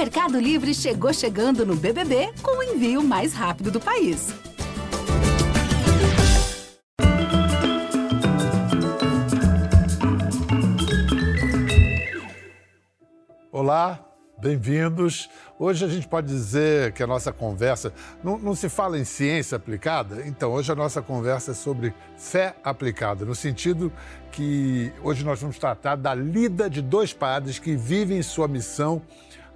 Mercado Livre chegou chegando no BBB com o envio mais rápido do país. Olá, bem-vindos. Hoje a gente pode dizer que a nossa conversa. Não, não, se fala em ciência aplicada? Então, hoje a nossa conversa é sobre fé aplicada, no sentido que hoje nós vamos tratar da lida de dois padres que vivem sua missão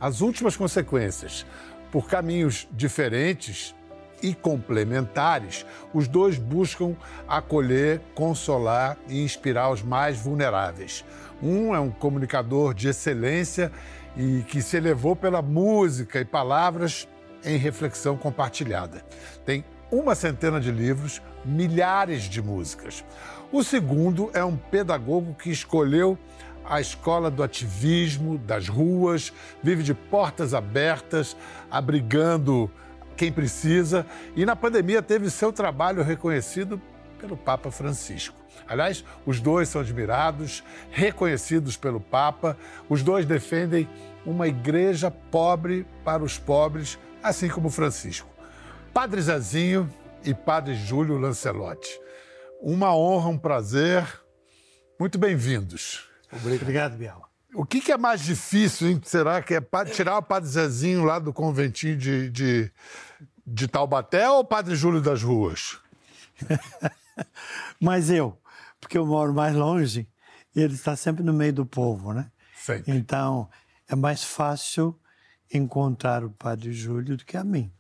as últimas consequências. Por caminhos diferentes e complementares, os dois buscam acolher, consolar e inspirar os mais vulneráveis. Um é um comunicador de excelência e que se elevou pela música e palavras em reflexão compartilhada. Tem uma centena de livros, milhares de músicas. O segundo é um pedagogo que escolheu a escola do ativismo, das ruas, vive de portas abertas, abrigando quem precisa e na pandemia teve seu trabalho reconhecido pelo Papa Francisco. Aliás, os dois são admirados, reconhecidos pelo Papa, os dois defendem uma igreja pobre para os pobres, assim como Francisco. Padre Zezinho e Padre Júlio Lancelotti. Uma honra, um prazer. Muito bem-vindos. Obrigado, Biel. O que, que, é mais difícil, hein? Será que é tirar o Padre Zezinho lá do conventinho de, de, de Taubaté ou o Padre Júlio das Ruas? Mas eu, porque eu moro mais longe e ele está sempre no meio do povo, né? Sempre. Então, é mais fácil encontrar o Padre Júlio do que a mim.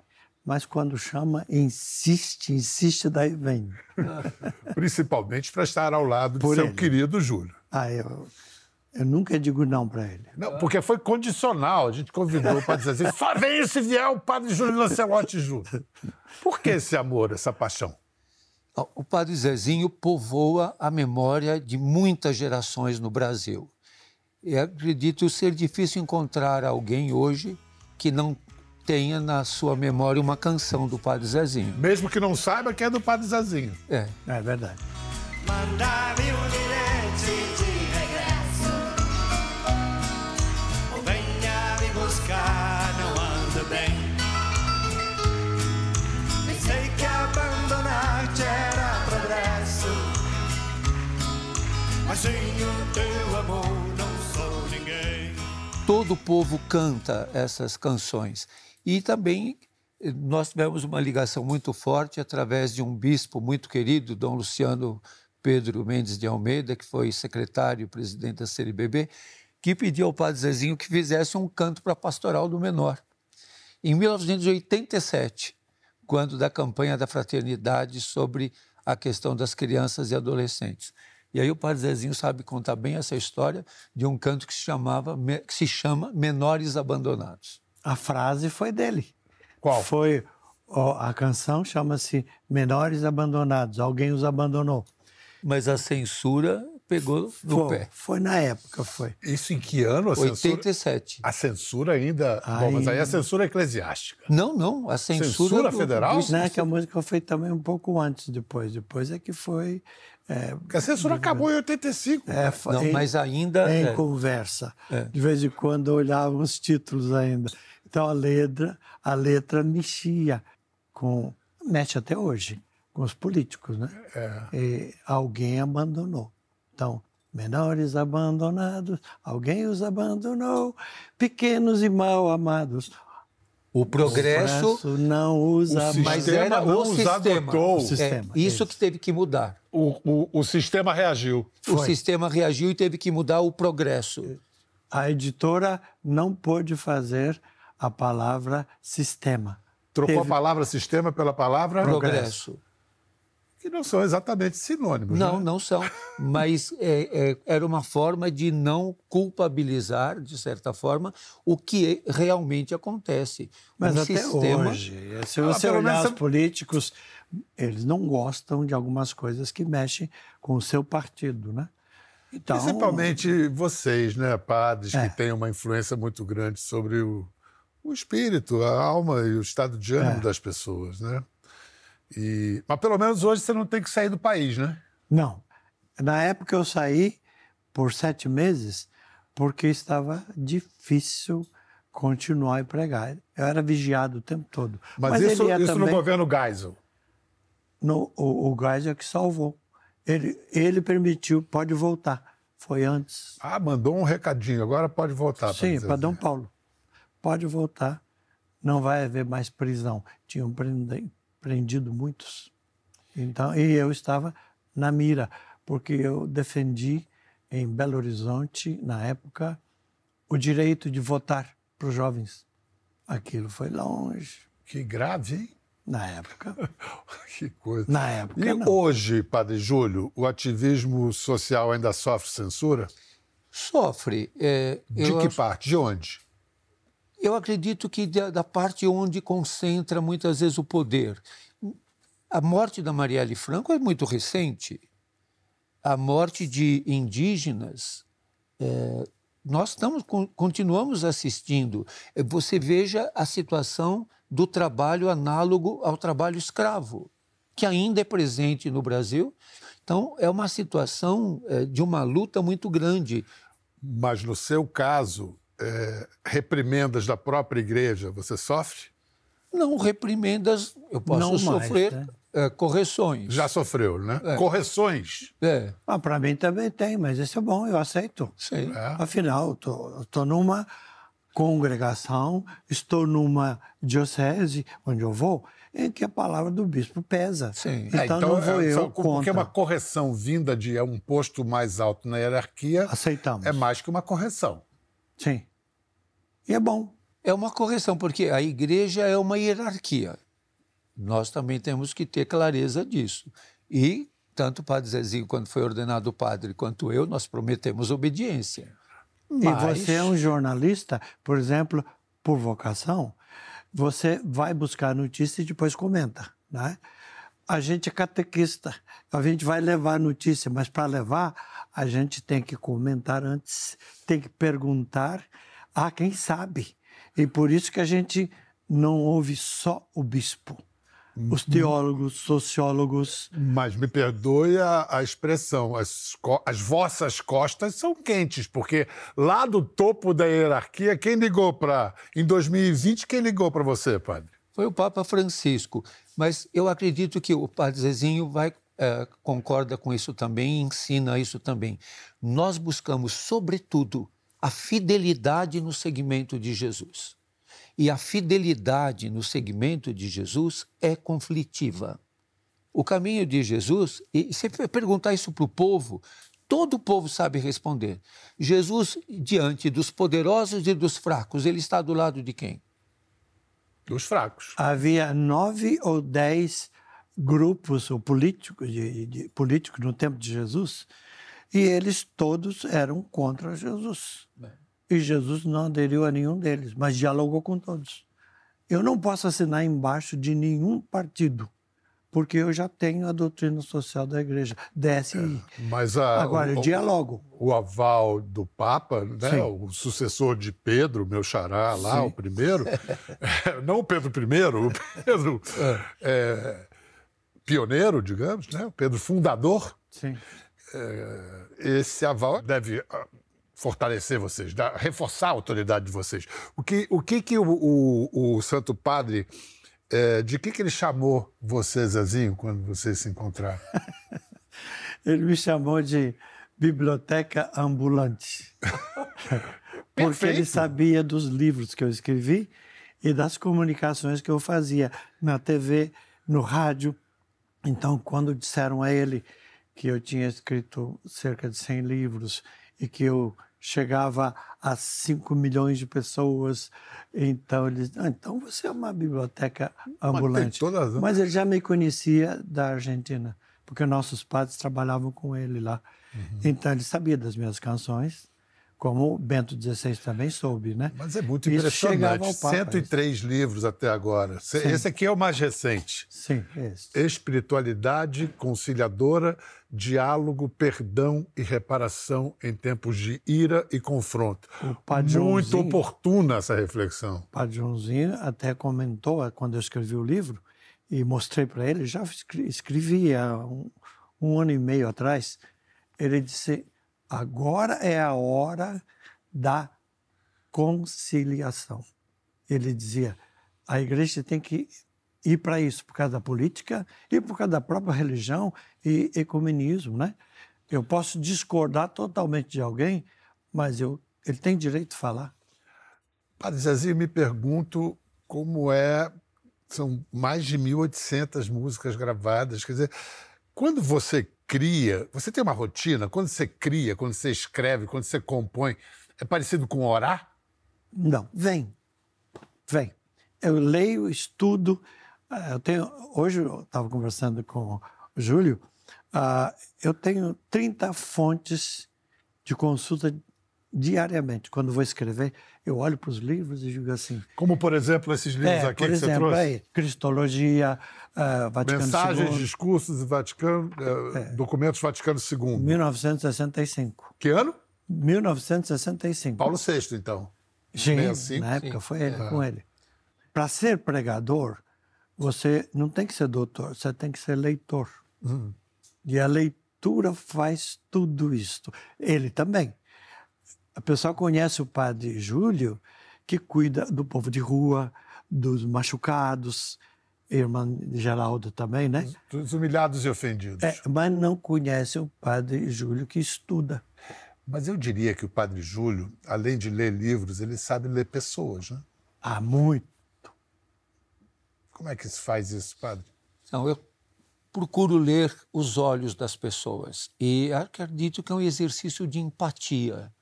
Mas quando chama, insiste, insiste, daí vem. Principalmente para estar ao lado do seu ele. querido Júlio. Ah, eu, eu nunca digo não para ele. Não, porque foi condicional. A gente convidou para dizer assim: só vem se vier o padre Júlio Lancelotti junto. Por que esse amor, essa paixão? O padre Zezinho povoa a memória de muitas gerações no Brasil. E acredito ser difícil encontrar alguém hoje que não tenha na sua memória uma canção do Padre Zezinho. Mesmo que não saiba que é do Padre Zezinho. É. É verdade. mas O povo canta essas canções. E também eh, nós tivemos uma ligação muito forte através de um bispo muito querido, Dom Luciano Pedro Mendes de Almeida, que foi secretário e presidente da CNBB, que pediu ao padre Zezinho que fizesse um canto para a pastoral do menor. Em 1987, quando da campanha da fraternidade sobre a questão das crianças e adolescentes. E aí o Padre Zezinho sabe contar bem essa história de um canto que se, chamava, que se chama Menores Abandonados. A frase foi dele. Qual? Foi a canção chama-se Menores Abandonados. Alguém os abandonou. Mas a censura pegou no foi, pé. Foi na época, foi. Isso em que ano a 87. A censura ainda... Aí... Bom, mas aí a censura eclesiástica. Não, não. A censura... Censura do, federal? Do... Não, é que a música foi também um pouco antes, depois. Depois é que foi é, a censura acabou em 85. É, não, em, mas ainda. Em é. conversa. É. De vez em quando olhava os títulos ainda. Então a letra, a letra mexia com. mexe até hoje, com os políticos, né? É. alguém abandonou. Então, menores abandonados, alguém os abandonou, pequenos e mal amados, o progresso, o não usa, o mas era o sistema. O sistema. É, isso que teve que mudar. O, o, o sistema reagiu. Foi. O sistema reagiu e teve que mudar o progresso. A editora não pôde fazer a palavra sistema. Trocou teve... a palavra sistema pela palavra progresso que não são exatamente sinônimos. Não, né? não são. Mas é, é, era uma forma de não culpabilizar, de certa forma, o que realmente acontece. Mas um até sistema... hoje, se ah, você ah, olhar os políticos, eles não gostam de algumas coisas que mexem com o seu partido, né? Então... Principalmente vocês, né, padres, é. que têm uma influência muito grande sobre o, o espírito, a alma e o estado de ânimo é. das pessoas, né? E... Mas pelo menos hoje você não tem que sair do país, né? Não. Na época eu saí por sete meses porque estava difícil continuar a pregar. Eu era vigiado o tempo todo. Mas, Mas isso, isso também... no governo Geisel? No, o, o Geisel é que salvou. Ele, ele permitiu, pode voltar. Foi antes. Ah, mandou um recadinho, agora pode voltar. Sim, para Dom Paulo. Pode voltar, não vai haver mais prisão. Tinham prendido muitos. Então, e eu estava na mira, porque eu defendi em Belo Horizonte, na época, o direito de votar para os jovens. Aquilo foi longe. Que grave, hein? Na época. que coisa. Na época. E não. hoje, Padre Júlio, o ativismo social ainda sofre censura? Sofre. É, de que acho... parte? De onde? Eu acredito que da, da, parte onde concentra muitas vezes o poder. A morte da Marielle Franco é muito recente. A morte de indígenas é, nós estamos, continuamos assistindo. É, você veja a situação do trabalho análogo ao trabalho escravo, que ainda é presente no Brasil. Então, é uma situação é, de uma luta muito grande. Mas, no seu caso, é, reprimendas da própria igreja, você sofre? Não, reprimendas eu posso Não sofrer. Mais, né? é, correções. Já sofreu, né? É. Correções. É. Ah, Para mim também tem, mas isso é bom, eu aceito. Sim. É. Afinal, estou numa congregação, estou numa diocese onde eu vou, em que a palavra do bispo pesa. Sim. Então, é, então não vou é, eu Porque contra. uma correção vinda de um posto mais alto na hierarquia... Aceitamos. É mais que uma correção. Sim. E é bom. É uma correção, porque a igreja é uma hierarquia. Nós também temos que ter clareza disso. E tanto o padre Zezinho, quando foi ordenado padre, quanto eu, nós prometemos obediência. Mas... E você é um jornalista, por exemplo, por vocação, você vai buscar notícia e depois comenta, né? A gente é catequista, a gente vai levar notícia, mas para levar, a gente tem que comentar antes, tem que perguntar a quem sabe. E por isso que a gente não ouve só o bispo os teólogos, sociólogos. Mas me perdoe a, a expressão, as, as, vossas costas são quentes, porque lá do topo da hierarquia, quem ligou para. Em 2020, quem ligou para você, padre? Foi o Papa Francisco. Mas eu acredito que o padre Zezinho vai. É, concorda com isso também, ensina isso também. Nós buscamos, sobretudo, a fidelidade no segmento de Jesus. E a fidelidade no segmento de Jesus é conflitiva. O caminho de Jesus, e se perguntar isso para o povo, todo o povo sabe responder. Jesus, diante dos poderosos e dos fracos, ele está do lado de quem? Dos fracos. Havia nove ou dez grupos ou políticos, de, de, políticos no tempo de Jesus, e eles todos eram contra Jesus. Bem. E Jesus não aderiu a nenhum deles, mas dialogou com todos. Eu não posso assinar embaixo de nenhum partido, porque eu já tenho a doutrina social da igreja, DSI. É, mas a, Agora, o, eu dialogo. O, o aval do Papa, né, o sucessor de Pedro, meu xará lá, Sim. o primeiro, não o Pedro I, o Pedro é, pioneiro, digamos, né, o Pedro fundador. Sim. É, esse aval deve fortalecer vocês, dar, reforçar a autoridade de vocês. O que o, que, que o, o, o Santo Padre, é, de que, que ele chamou você, Zezinho, quando vocês se encontraram? ele me chamou de biblioteca ambulante. Porque ele sabia dos livros que eu escrevi e das comunicações que eu fazia na TV, no rádio. Então, quando disseram a ele que eu tinha escrito cerca de 100 livros e que eu chegava a 5 milhões de pessoas. Então ele ah, então você é uma biblioteca ambulante. Mas, Mas ele já me conhecia da Argentina, porque nossos padres trabalhavam com ele lá. Uhum. Então ele sabia das minhas canções como Bento XVI também soube, né? Mas é muito Isso impressionante. Papa, 103 isso. livros até agora. Sim. Esse aqui é o mais recente. Sim, esse. Espiritualidade conciliadora, diálogo, perdão e reparação em tempos de ira e confronto. muito oportuna essa reflexão. O Padre Joãozinho até comentou quando eu escrevi o livro e mostrei para ele, já escrevi há um, um ano e meio atrás, ele disse Agora é a hora da conciliação. Ele dizia: a igreja tem que ir para isso, por causa da política e por causa da própria religião e ecumenismo, né? Eu posso discordar totalmente de alguém, mas eu, ele tem direito de falar. Padre Zezinho, me pergunto como é. São mais de 1.800 músicas gravadas. Quer dizer, quando você cria, você tem uma rotina? Quando você cria, quando você escreve, quando você compõe, é parecido com orar? Não, vem. Vem. Eu leio, estudo. Ah, eu tenho, hoje eu estava conversando com o Júlio, uh, eu tenho 30 fontes de consulta diariamente. Quando vou escrever, eu olho para os livros e digo assim. Como, por exemplo, esses livros é, aqui que exemplo, você trouxe? Aí, Cristologia, uh, Vaticano Mensagens, II. discursos e Vaticano, uh, é. documentos Vaticano II. 1965. Que ano? 1965. Paulo VI, então. Sim, 65? na época Sim. foi ele, com ele. Para ser pregador, você não tem que ser doutor, você tem que ser leitor. Uhum. E a leitura faz tudo isto. Ele também. A pessoa conhece o padre Júlio, que cuida do povo de rua, dos machucados, irmã Geraldo também, né? Dos humilhados e ofendidos. É, mas não conhece o padre Júlio que estuda. Mas eu diria que o padre Júlio, além de ler livros, ele sabe ler pessoas, né? Ah, muito. Como é que se faz isso, padre? Não, eu procuro ler os olhos das pessoas e acredito que é um exercício de empatia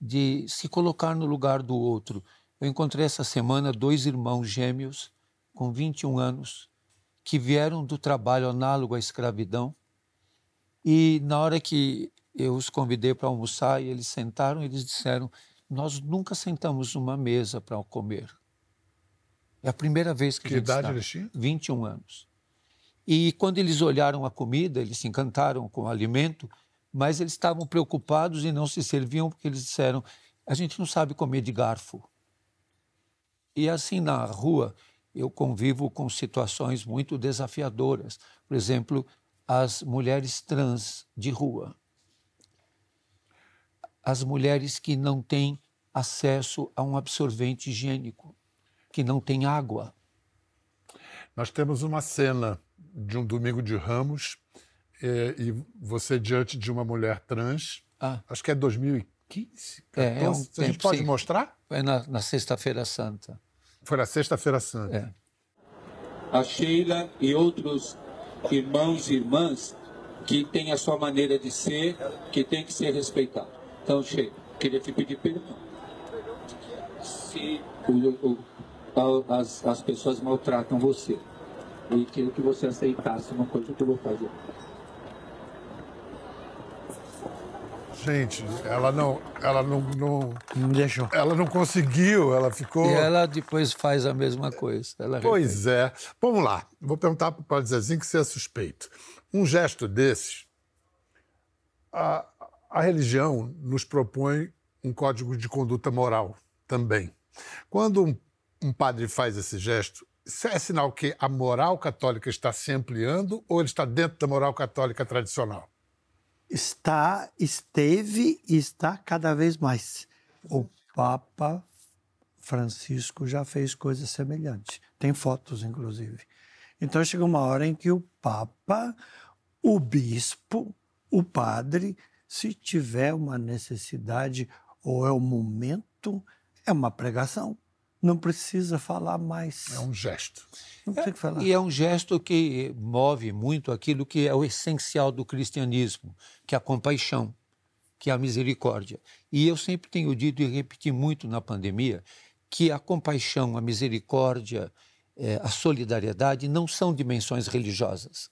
de se colocar no lugar do outro. Eu encontrei essa semana dois irmãos gêmeos com 21 anos que vieram do trabalho análogo à escravidão e na hora que eu os convidei para almoçar e eles sentaram, eles disseram: Nós nunca sentamos numa mesa para comer. É a primeira vez que, que idade está. eles tinham? 21 anos. E quando eles olharam a comida, eles se encantaram com o alimento, mas eles estavam preocupados e não se serviam porque eles disseram: a gente não sabe comer de garfo. E assim na rua eu convivo com situações muito desafiadoras. Por exemplo, as mulheres trans de rua. As mulheres que não têm acesso a um absorvente higiênico, que não têm água. Nós temos uma cena de um domingo de Ramos é, e você diante de uma mulher trans, ah. acho que é 2015, 14, é, é um a gente pode sim. mostrar? Foi na, na Sexta-feira Santa. Foi na Sexta-feira Santa. É. A Sheila e outros irmãos e irmãs que têm a sua maneira de ser, que tem que ser respeitado. Então, Sheila, queria te pedir perdão. Se o, o, as, as pessoas maltratam você, e queria que você aceitasse uma coisa que eu vou fazer. Gente, ela não, ela não, não, não deixou. Ela não conseguiu, ela ficou. E ela depois faz a mesma coisa. pois é. Vamos lá. Vou perguntar para o Padre Zezinho que você é suspeito. Um gesto desses, a, a religião nos propõe um código de conduta moral também. Quando um, um padre faz esse gesto, isso é sinal que a moral católica está se ampliando ou ele está dentro da moral católica tradicional? Está, esteve e está cada vez mais. O Papa Francisco já fez coisas semelhantes. Tem fotos, inclusive. Então chega uma hora em que o Papa, o bispo, o padre, se tiver uma necessidade ou é o momento, é uma pregação. Não precisa falar mais. É um gesto. Não tem que falar. E é um gesto que move muito aquilo que é o essencial do cristianismo, que é a compaixão, que é a misericórdia. E eu sempre tenho dito e repeti muito na pandemia que a compaixão, a misericórdia, é, a solidariedade não são dimensões religiosas,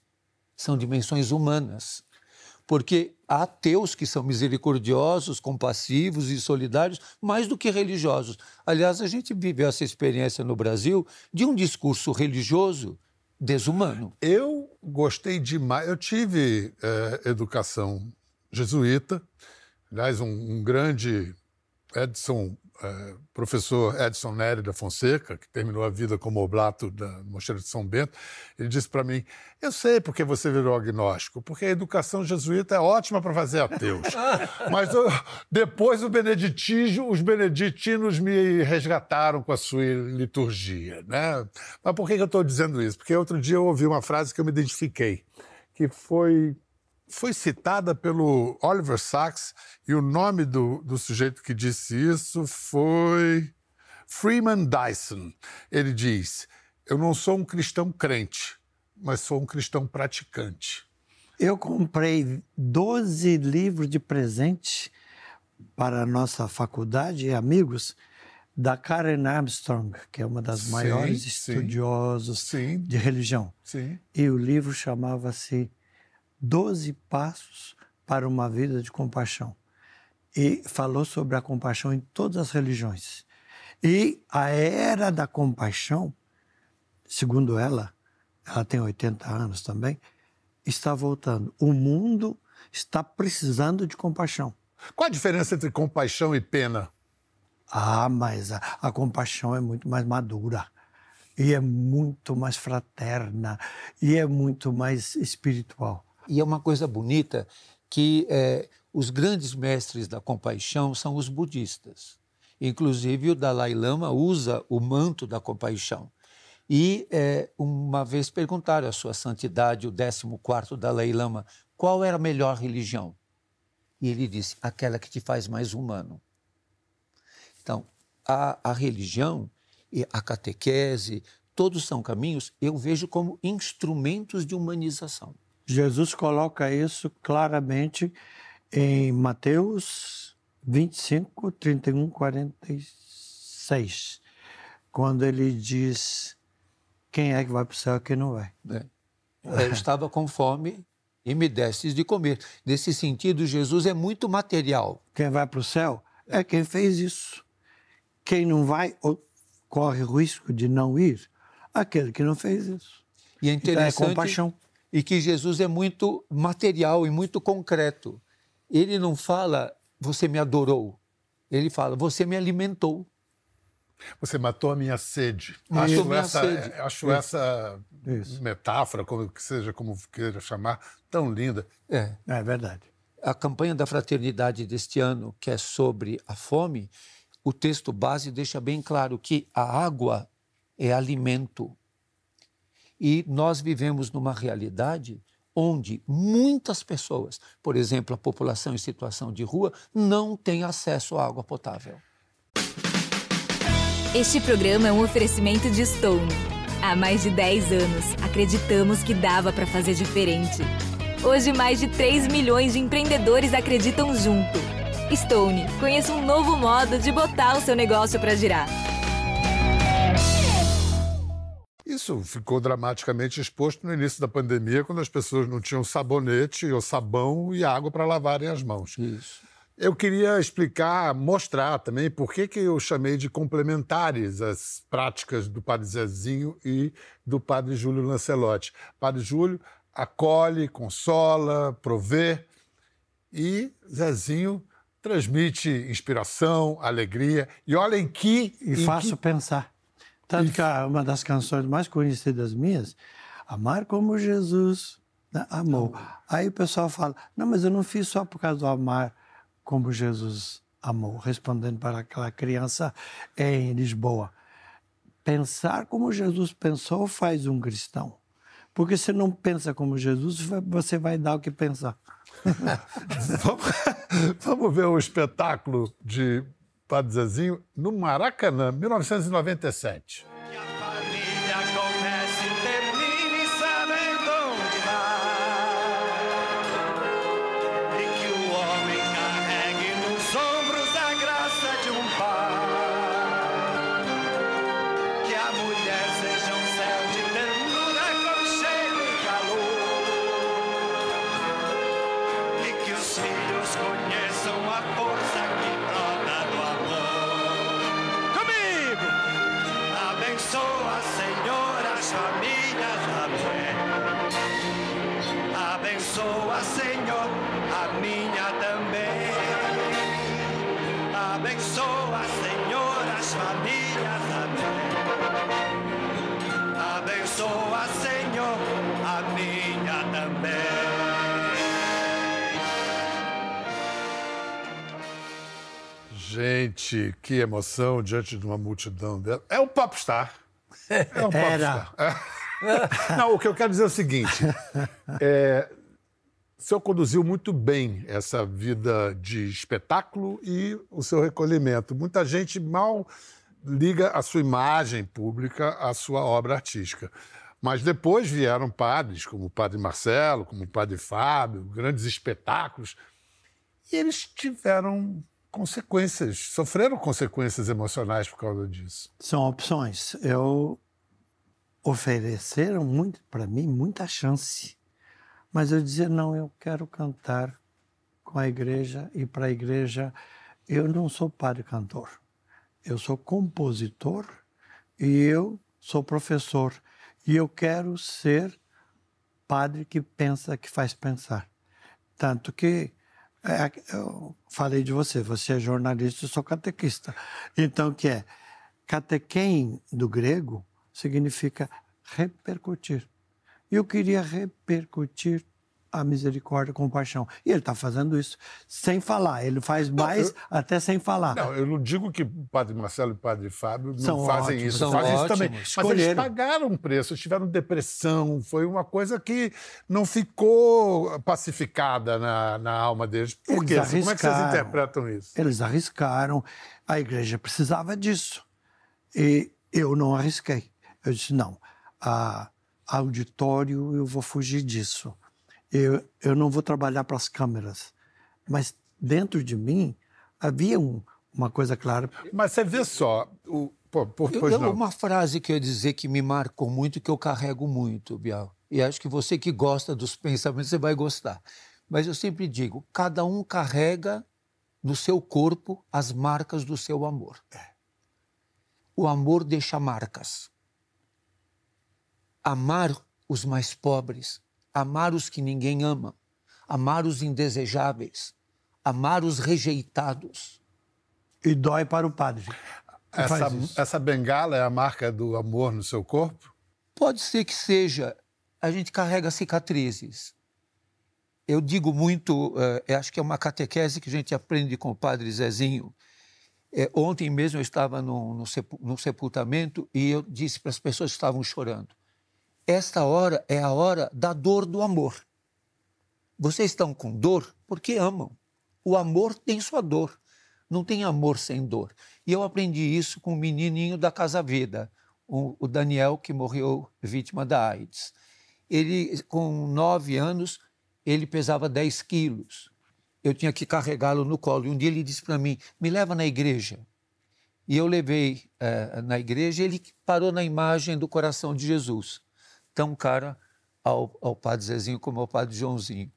são dimensões humanas porque há ateus que são misericordiosos, compassivos e solidários, mais do que religiosos. Aliás, a gente viveu essa experiência no Brasil de um discurso religioso desumano. Eu gostei demais. Eu tive é, educação jesuíta, aliás, um, um grande Edson é, professor Edson Nery da Fonseca, que terminou a vida como oblato da Mosteiro de São Bento, ele disse para mim: Eu sei porque você virou agnóstico, porque a educação jesuíta é ótima para fazer ateus. Mas eu, depois o beneditismo, os beneditinos me resgataram com a sua liturgia. Né? Mas por que eu estou dizendo isso? Porque outro dia eu ouvi uma frase que eu me identifiquei, que foi foi citada pelo Oliver Sacks e o nome do, do sujeito que disse isso foi Freeman Dyson. Ele diz: Eu não sou um cristão crente, mas sou um cristão praticante. Eu comprei 12 livros de presente para a nossa faculdade e amigos da Karen Armstrong, que é uma das sim, maiores estudiosos de religião. Sim. E o livro chamava-se Doze Passos para uma Vida de Compaixão. E falou sobre a compaixão em todas as religiões. E a era da compaixão, segundo ela, ela tem 80 anos também, está voltando. O mundo está precisando de compaixão. Qual a diferença entre compaixão e pena? Ah, mas a, a compaixão é muito mais madura e é muito mais fraterna e é muito mais espiritual. E é uma coisa bonita que é, os grandes mestres da compaixão são os budistas. Inclusive, o Dalai Lama usa o manto da compaixão. E é, uma vez perguntaram à sua santidade, o 14 Dalai Lama, qual era a melhor religião? E ele disse, aquela que te faz mais humano. Então, a, a religião, a catequese, todos são caminhos, eu vejo como instrumentos de humanização. Jesus coloca isso claramente em Mateus 25, 31, 46, quando ele diz quem é que vai para o céu e quem não vai. É. Eu estava com fome e me destes de comer. Nesse sentido, Jesus é muito material. Quem vai para o céu é quem fez isso. Quem não vai corre o risco de não ir, aquele que não fez isso. E é interessante então é compaixão e que Jesus é muito material e muito concreto. Ele não fala, você me adorou. Ele fala, você me alimentou. Você matou a minha sede. Acho minha essa, sede. Acho Isso. essa Isso. metáfora, como que seja como queira chamar, tão linda. É. É verdade. A campanha da fraternidade deste ano, que é sobre a fome, o texto base deixa bem claro que a água é alimento e nós vivemos numa realidade onde muitas pessoas, por exemplo, a população em situação de rua, não tem acesso à água potável. Este programa é um oferecimento de Stone. Há mais de 10 anos, acreditamos que dava para fazer diferente. Hoje, mais de 3 milhões de empreendedores acreditam junto. Stone, conheça um novo modo de botar o seu negócio para girar. Isso ficou dramaticamente exposto no início da pandemia, quando as pessoas não tinham sabonete ou sabão e água para lavarem as mãos. Isso. Eu queria explicar, mostrar também por que, que eu chamei de complementares as práticas do Padre Zezinho e do Padre Júlio Lancelotti. Padre Júlio acolhe, consola, provê e Zezinho transmite inspiração, alegria. E olhem que. E faço que... pensar. Tanto que uma das canções mais conhecidas minhas, Amar como Jesus né, amou. Aí o pessoal fala, não, mas eu não fiz só por causa do amar como Jesus amou, respondendo para aquela criança em Lisboa. Pensar como Jesus pensou faz um cristão. Porque se não pensa como Jesus, você vai dar o que pensar. vamos, vamos ver o espetáculo de Padre Zezinho, no Maracanã, 1997. Gente, que emoção diante de uma multidão dela. É o popstar. É um popstar. Não, o que eu quero dizer é o seguinte. É, o senhor conduziu muito bem essa vida de espetáculo e o seu recolhimento. Muita gente mal liga a sua imagem pública à sua obra artística. Mas depois vieram padres, como o padre Marcelo, como o padre Fábio, grandes espetáculos, e eles tiveram consequências, sofreram consequências emocionais por causa disso. São opções. Eu ofereceram muito para mim muita chance, mas eu dizia não, eu quero cantar com a igreja e para a igreja eu não sou padre cantor, eu sou compositor e eu sou professor e eu quero ser padre que pensa, que faz pensar. Tanto que é, eu falei de você, você é jornalista, eu sou catequista. Então, que é? Catequem do grego significa repercutir. Eu queria repercutir a misericórdia, a compaixão. E ele está fazendo isso sem falar. Ele faz mais eu, até sem falar. Não, eu não digo que o Padre Marcelo e o Padre Fábio não são fazem ótimos, isso. Fazem ótimos. isso também. Mas eles pagaram um preço, tiveram depressão. Foi uma coisa que não ficou pacificada na, na alma deles. Por eles quê? Arriscaram. Como é que vocês interpretam isso? Eles arriscaram. A igreja precisava disso. E eu não arrisquei. Eu disse, não, a auditório eu vou fugir disso eu, eu não vou trabalhar para as câmeras. Mas dentro de mim havia um, uma coisa clara. Mas você vê só, o, pô, pô, pois eu, não. Uma frase que eu ia dizer que me marcou muito, que eu carrego muito, Bial. E acho que você que gosta dos pensamentos, você vai gostar. Mas eu sempre digo, cada um carrega no seu corpo as marcas do seu amor. O amor deixa marcas. Amar os mais pobres, amar os que ninguém ama, amar os indesejáveis, amar os rejeitados. E dói para o padre. Essa, essa bengala é a marca do amor no seu corpo? Pode ser que seja. A gente carrega cicatrizes. Eu digo muito, uh, acho que é uma catequese que a gente aprende com o padre Zezinho. É, ontem mesmo eu estava no, no, no sepultamento e eu disse para as pessoas que estavam chorando: esta hora é a hora da dor do amor. Vocês estão com dor porque amam. O amor tem sua dor. Não tem amor sem dor. E eu aprendi isso com o menininho da Casa Vida, o Daniel, que morreu vítima da AIDS. Ele, com nove anos, ele pesava 10 quilos. Eu tinha que carregá-lo no colo. E um dia ele disse para mim: me leva na igreja. E eu levei eh, na igreja, ele parou na imagem do coração de Jesus tão cara ao, ao padre Zezinho como ao padre Joãozinho.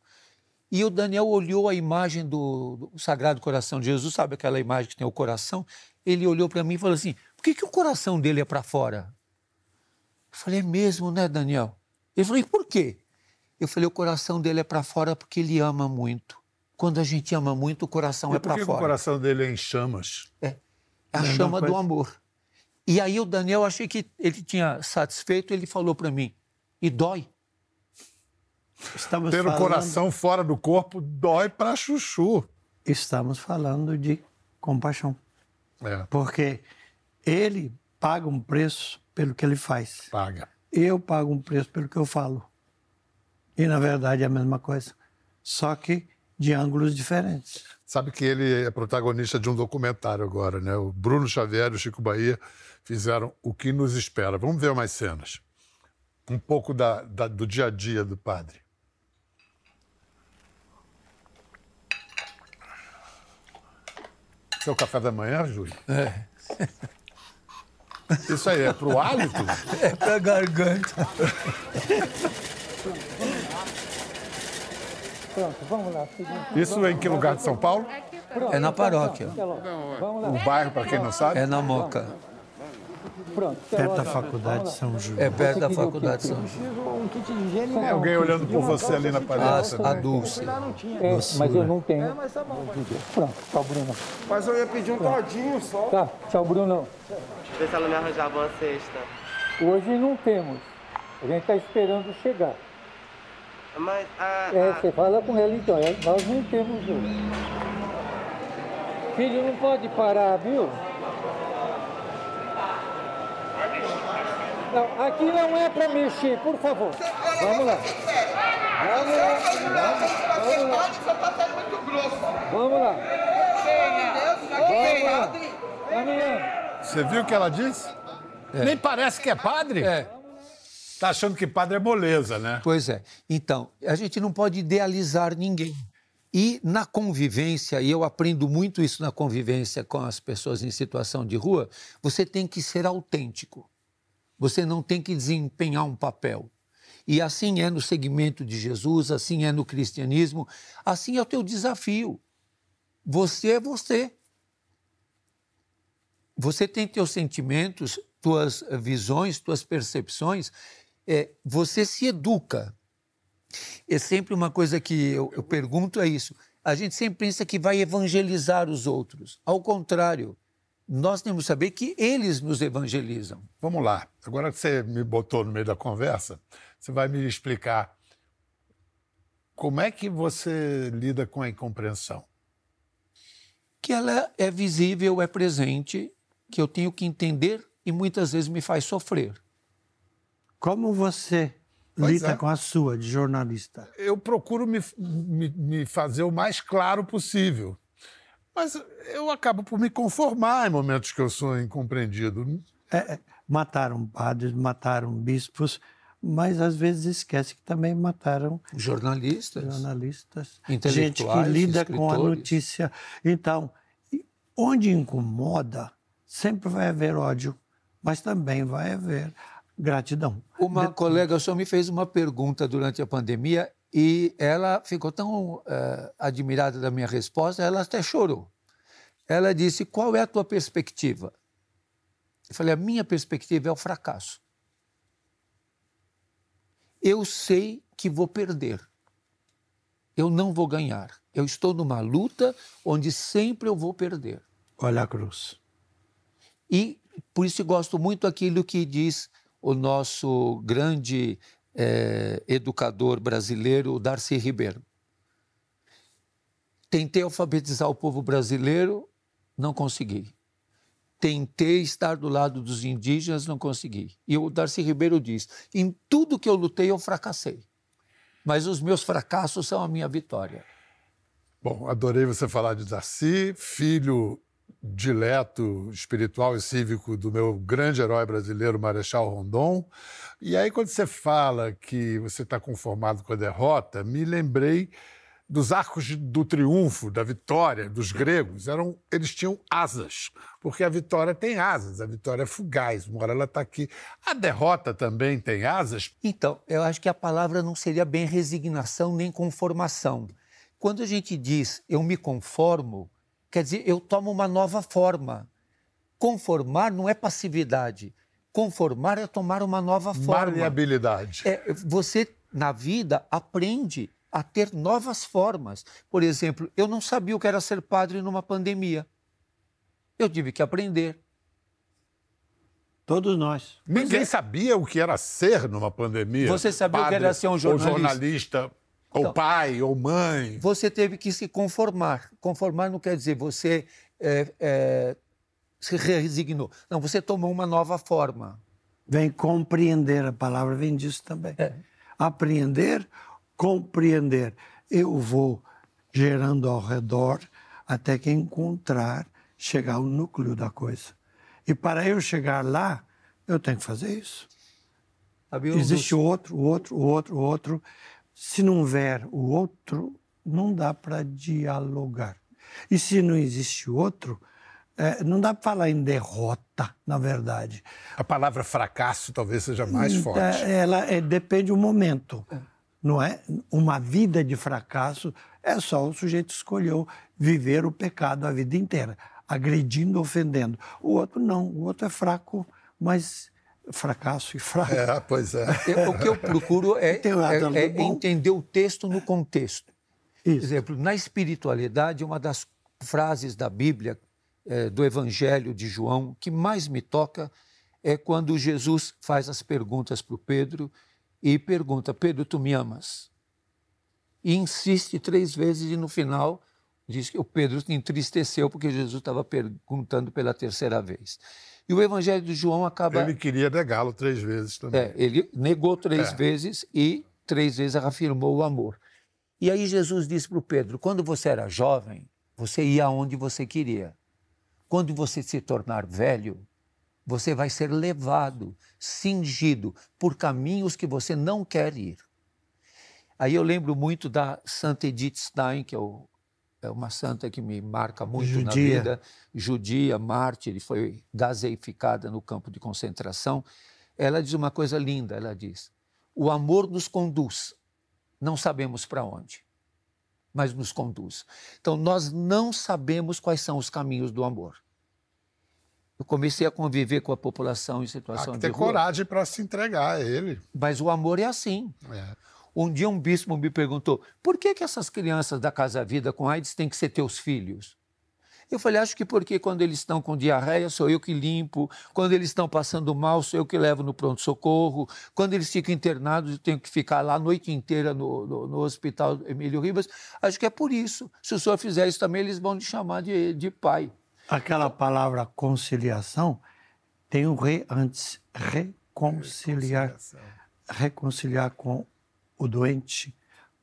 E o Daniel olhou a imagem do, do, Sagrado Coração de Jesus, sabe aquela imagem que tem o coração? Ele olhou para mim e falou assim: por que, que o coração dele é para fora? Eu falei: é mesmo, né, Daniel? Ele falou: e por quê? Eu falei: o coração dele é para fora porque ele ama muito. Quando a gente ama muito, o coração e é para fora. Por que o coração dele é em chamas? É, é a Não, chama do amor. E aí o Daniel, achei que ele tinha satisfeito, ele falou para mim: e dói. Estamos Ter falando... o coração fora do corpo dói para chuchu. Estamos falando de compaixão. É. Porque ele paga um preço pelo que ele faz. Paga. Eu pago um preço pelo que eu falo. E, na verdade, é a mesma coisa. Só que de ângulos diferentes. Sabe que ele é protagonista de um documentário agora, né? O Bruno Xavier e o Chico Bahia fizeram O que nos espera. Vamos ver mais cenas um pouco da, da, do dia a dia do padre. Seu café da manhã, Júlio? É. Isso aí é pro hálito? É pra garganta. Pronto, vamos lá. Isso é em que lugar de São Paulo? É na paróquia. O bairro, para quem não sabe? É na Moca. Pronto, perto da faculdade de São João. É perto da faculdade de São João. Um kit de higiene. Tem alguém olhando por você ali na parede. A, a Dulce. É, mas eu não tenho. Pronto, tchau, Bruno. Mas eu ia pedir um todinho só. Tá, tchau, Bruno. Vê se ela me arranjava uma cesta. Hoje não temos. A gente está esperando chegar. Mas a. É, você fala com ela então. Nós não temos hoje. Filho, não pode parar, viu? Não, aqui não é para mexer, por favor. Vamos lá. Vamos lá. Vamos lá. Vamos lá. Vamos lá. Você viu o que ela disse? Nem parece que é padre. É. Tá achando que padre é moleza, né? Pois é. Então, a gente não pode idealizar ninguém. E na convivência, e eu aprendo muito isso na convivência com as pessoas em situação de rua, você tem que ser autêntico. Você não tem que desempenhar um papel. E assim é no segmento de Jesus, assim é no cristianismo, assim é o teu desafio. Você é você. Você tem teus sentimentos, tuas visões, tuas percepções. É, você se educa. É sempre uma coisa que eu, eu pergunto é isso. A gente sempre pensa que vai evangelizar os outros. Ao contrário, nós temos que saber que eles nos evangelizam. Vamos lá. Agora que você me botou no meio da conversa, você vai me explicar como é que você lida com a incompreensão? Que ela é visível, é presente, que eu tenho que entender e muitas vezes me faz sofrer. Como você Pois lida é. com a sua de jornalista? Eu procuro me, me, me fazer o mais claro possível. Mas eu acabo por me conformar em momentos que eu sou incompreendido. É, é, mataram padres, mataram bispos, mas às vezes esquece que também mataram Jornalistas, jornalistas, gente que lida com a notícia. Então, onde incomoda, sempre vai haver ódio, mas também vai haver gratidão. Uma colega só me fez uma pergunta durante a pandemia e ela ficou tão eh, admirada da minha resposta, ela até chorou. Ela disse: Qual é a tua perspectiva? Eu falei: A minha perspectiva é o fracasso. Eu sei que vou perder. Eu não vou ganhar. Eu estou numa luta onde sempre eu vou perder. Olha a cruz. E por isso gosto muito aquilo que diz o nosso grande eh, educador brasileiro, o Darcy Ribeiro. Tentei alfabetizar o povo brasileiro, não consegui. Tentei estar do lado dos indígenas, não consegui. E o Darcy Ribeiro diz: em tudo que eu lutei, eu fracassei. Mas os meus fracassos são a minha vitória. Bom, adorei você falar de Darcy, filho dileto espiritual e cívico do meu grande herói brasileiro, Marechal Rondon. E aí, quando você fala que você está conformado com a derrota, me lembrei dos arcos do triunfo, da vitória dos gregos. Eram, eles tinham asas, porque a vitória tem asas, a vitória é fugaz, uma hora ela está aqui. A derrota também tem asas. Então, eu acho que a palavra não seria bem resignação nem conformação. Quando a gente diz eu me conformo, quer dizer eu tomo uma nova forma. Conformar não é passividade. Conformar é tomar uma nova forma. Maleabilidade. É, você, na vida, aprende a ter novas formas. Por exemplo, eu não sabia o que era ser padre numa pandemia. Eu tive que aprender. Todos nós. Ninguém sabia o que era ser numa pandemia. Você sabia o que era ser um jornalista? Ou jornalista, ou Então- pai, ou mãe. Você teve que se conformar. Conformar não quer dizer você é, é, se resignou. Não, você tomou uma nova forma. Vem compreender, a palavra vem disso também. Apreender, compreender. Eu vou gerando ao redor até que encontrar, chegar ao núcleo da coisa. E para eu chegar lá, eu tenho que fazer isso. Um Existe outro, o outro, o outro, o outro. Se não houver o outro, não dá para dialogar. E se não existe outro, eh, não dá para falar em derrota, na verdade. A palavra fracasso talvez seja mais forte. É, Ela é, depende do momento, não é? Uma vida de fracasso é só o sujeito escolheu viver o pecado a vida inteira, agredindo, ofendendo. O outro não, o outro é fraco, mas fracasso e fraco. É, pois é. Eu- o que eu procuro é, é- é entender o texto no contexto. Por exemplo, na espiritualidade, uma das frases da Bíblia, eh, do Evangelho de João, que mais me toca é quando Jesus faz as perguntas para o Pedro e pergunta: Pedro, tu me amas? E insiste três vezes e no final Diz que o Pedro entristeceu porque Jesus estava perguntando pela terceira vez. E o Evangelho de João acaba. Ele queria negá-lo três vezes também. É, ele negou três É. vezes e três vezes afirmou o amor. E aí Jesus disse para o Pedro: quando você era jovem, você ia aonde você queria. Quando você se tornar velho, você vai ser levado, cingido por caminhos que você não quer ir. Aí eu lembro muito da Santa Edith Stein, que é, o- é uma santa que me marca muito na Judia. vida, judia, mártir, foi gaseificada no campo de concentração. Ela diz uma coisa linda, ela diz: "O amor nos conduz, não sabemos para onde, mas nos conduz". Então nós não sabemos quais são os caminhos do amor. Eu comecei a conviver com a população em Há situação que de ter coragem para se entregar a ele. Mas o amor é assim. É. Um dia um bispo me perguntou: por que, que essas crianças da Casa Vida com AIDS têm que ser teus filhos? Eu falei: acho que porque quando eles estão com diarreia sou eu que limpo, quando eles estão passando mal sou eu que levo no pronto-socorro, quando eles ficam internados eu tenho que ficar lá a noite inteira no, no, no hospital Emílio Ribas. Acho que é por isso. Se o senhor fizer isso também, eles vão te chamar de, de pai. Aquela palavra conciliação tem um re antes. Reconciliar. Reconciliar com o doente,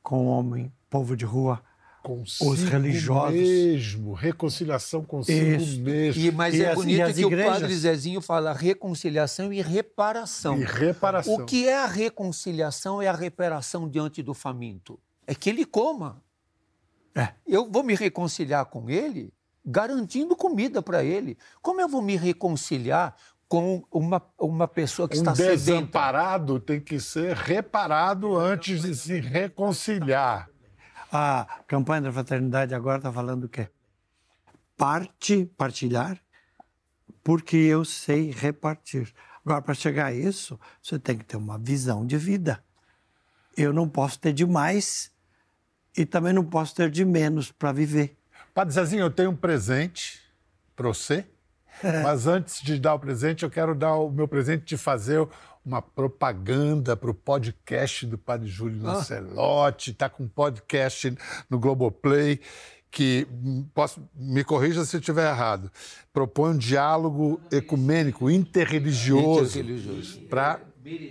com o homem, povo de rua, Consigo os religiosos. mesmo, reconciliação consigo Isso. mesmo. E, mas E é as- bonito que o igrejas? padre Zezinho fala reconciliação e reparação. E reparação. O que é a reconciliação é a reparação diante do faminto. É que ele coma. É. Eu vou me reconciliar com ele garantindo comida para ele. Como eu vou me reconciliar com uma, uma pessoa que Um está sedenta? desamparado tem que ser reparado antes de se reconciliar. A campanha da fraternidade agora está falando o quê? Parte, partilhar, porque eu sei repartir. Agora, para chegar a isso, você tem que ter uma visão de vida. Eu não posso ter de mais e também não posso ter de menos para viver. Padre Zezinho, eu tenho um presente para você, mas antes de dar o presente, eu quero dar o meu presente de fazer uma propaganda para o podcast do Padre Júlio Lancelotti. Está com um podcast no Globoplay que, hum, posso, me corrija se eu estiver errado, propõe um diálogo ecumênico, interreligioso, Interreligioso. para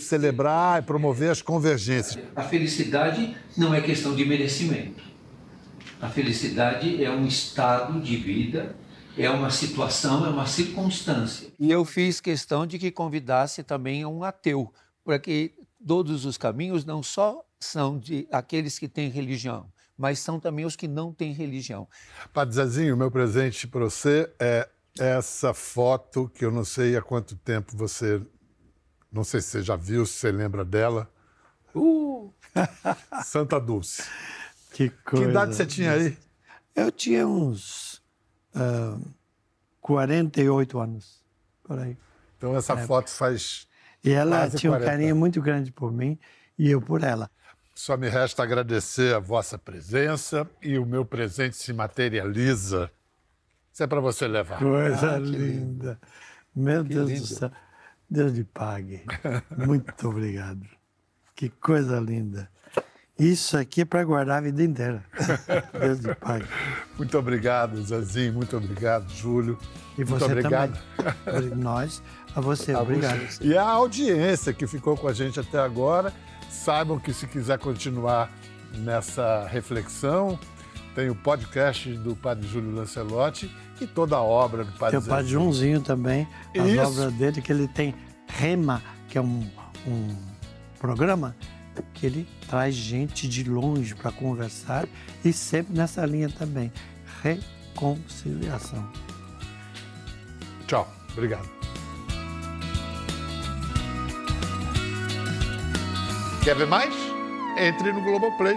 celebrar e promover as convergências. A felicidade não é questão de merecimento. A felicidade é um estado de vida, é uma situação, é uma circunstância. E eu fiz questão de que convidasse também um ateu, para que todos os caminhos não só são de aqueles que têm religião, mas são também os que não têm religião. Padre Zezinho, meu presente para você é essa foto que eu não sei há quanto tempo você. Não sei se você já viu, se você lembra dela. Uh! Santa Dulce. Que Que coisa. idade você tinha aí? Eu tinha uns ah, 48 anos, por aí. Então essa foto faz. E ela Quase tinha um 40. carinho muito grande por mim e eu por ela. Só me resta agradecer a vossa presença e o meu presente se materializa. Isso é para você levar. Coisa linda. Meu Deus lindo. do céu. Deus lhe pague. Muito obrigado. Que coisa linda. Isso aqui é para guardar a vida inteira. Deus lhe pague. Muito obrigado, Zezinho. Muito obrigado, Júlio. E Muito você obrigado. também. Nós, a você. A obrigado. você. E a audiência que ficou com a gente até agora, saibam que se quiser continuar nessa reflexão, tem o podcast do Padre Júlio Lancelotti e toda a obra do Padre Tem o Padre. Joãozinho também, as Isso. obras dele, que ele tem Rema, que é um, um programa que ele traz gente de longe para conversar e sempre nessa linha também. Reconciliação. Tchau. Obrigado. Quer ver mais? Entre no Globoplay.